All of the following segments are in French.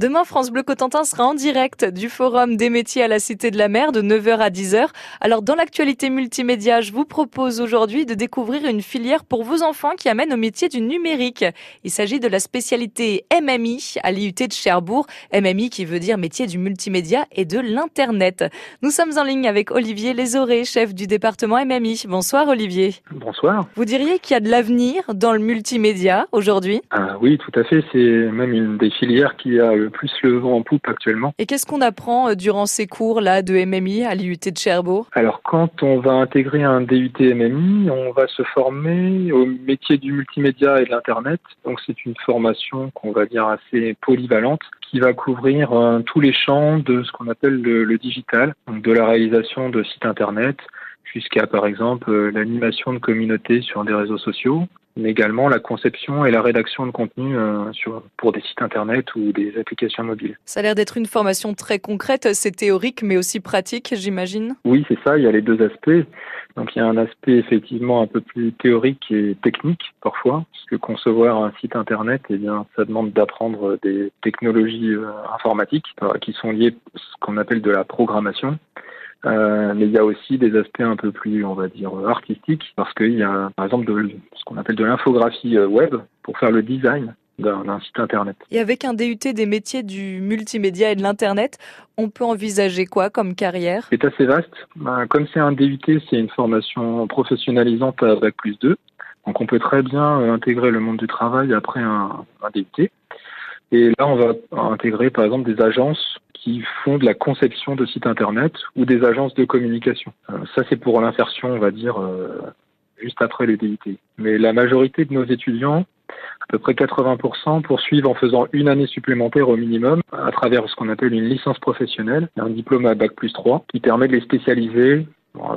Demain, France Bleu Cotentin sera en direct du Forum des métiers à la Cité de la Mer de 9h à 10h. Alors, dans l'actualité multimédia, je vous propose aujourd'hui de découvrir une filière pour vos enfants qui amène au métier du numérique. Il s'agit de la spécialité MMI à l'IUT de Cherbourg. MMI qui veut dire métier du multimédia et de l'Internet. Nous sommes en ligne avec Olivier Lézoré, chef du département MMI. Bonsoir Olivier. Bonsoir. Vous diriez qu'il y a de l'avenir dans le multimédia aujourd'hui? Ah, Oui, tout à fait. C'est même une des filières qui a le plus le vent en poupe actuellement. Et qu'est-ce qu'on apprend euh, durant ces cours-là de MMI à l'IUT de Cherbourg? Alors, quand on va intégrer un DUT MMI, on va se former au métier du multimédia et de l'Internet. Donc, c'est une formation qu'on va dire assez polyvalente qui va couvrir euh, tous les champs de ce qu'on appelle le, le digital, donc de la réalisation de sites Internet, jusqu'à par exemple euh, l'animation de communautés sur des réseaux sociaux, mais également la conception et la rédaction de contenu euh, sur, pour des sites internet ou des applications mobiles. Ça a l'air d'être une formation très concrète, c'est théorique mais aussi pratique, j'imagine. Oui, c'est ça, il y a les deux aspects. Donc il y a un aspect effectivement un peu plus théorique et technique parfois, parce que concevoir un site internet, eh bien, ça demande d'apprendre des technologies euh, informatiques qui sont liées à ce qu'on appelle de la programmation. Euh, mais il y a aussi des aspects un peu plus, on va dire, artistiques, parce qu'il y a, par exemple, de, ce qu'on appelle de l'infographie euh, web pour faire le design d'un site internet. Et avec un DUT des métiers du multimédia et de l'internet, on peut envisager quoi comme carrière? C'est assez vaste. Ben, comme c'est un DUT, c'est une formation professionnalisante à bac plus 2. Donc on peut très bien euh, intégrer le monde du travail après un, un DUT. Et là, on va intégrer par exemple des agences qui font de la conception de sites internet ou des agences de communication. Euh, ça, c'est pour l'insertion, on va dire, juste après les DIT. Mais la majorité de nos étudiants, à peu près 80%, poursuivent en faisant une année supplémentaire au minimum à travers ce qu'on appelle une licence professionnelle, un diplôme à bac plus 3, qui permet de les spécialiser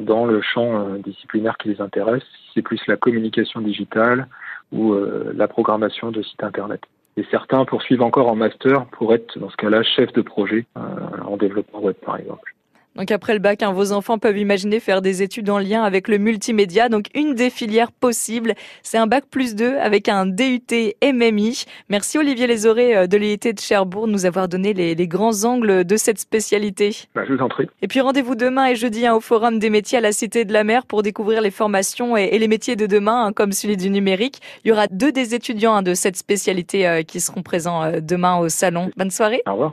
dans le champ euh, disciplinaire qui les intéresse, c'est plus la communication digitale ou la programmation de sites internet et certains poursuivent encore en master pour être, dans ce cas-là, chef de projet euh, en développement web, par exemple. Donc après le bac, hein, vos enfants peuvent imaginer faire des études en lien avec le multimédia. Donc une des filières possibles, c'est un bac plus 2 avec un DUT MMI. Merci Olivier Lézoré euh, de l'IET de Cherbourg de nous avoir donné les, les, grands angles de cette spécialité. Bah, je vous en prie. Et puis rendez-vous demain et jeudi hein, au Forum des métiers à la Cité de la Mer pour découvrir les formations et, et les métiers de demain, hein, comme celui du numérique. Il y aura deux des étudiants de cette spécialité euh, qui seront présents euh, demain au salon. Bonne soirée. Au revoir.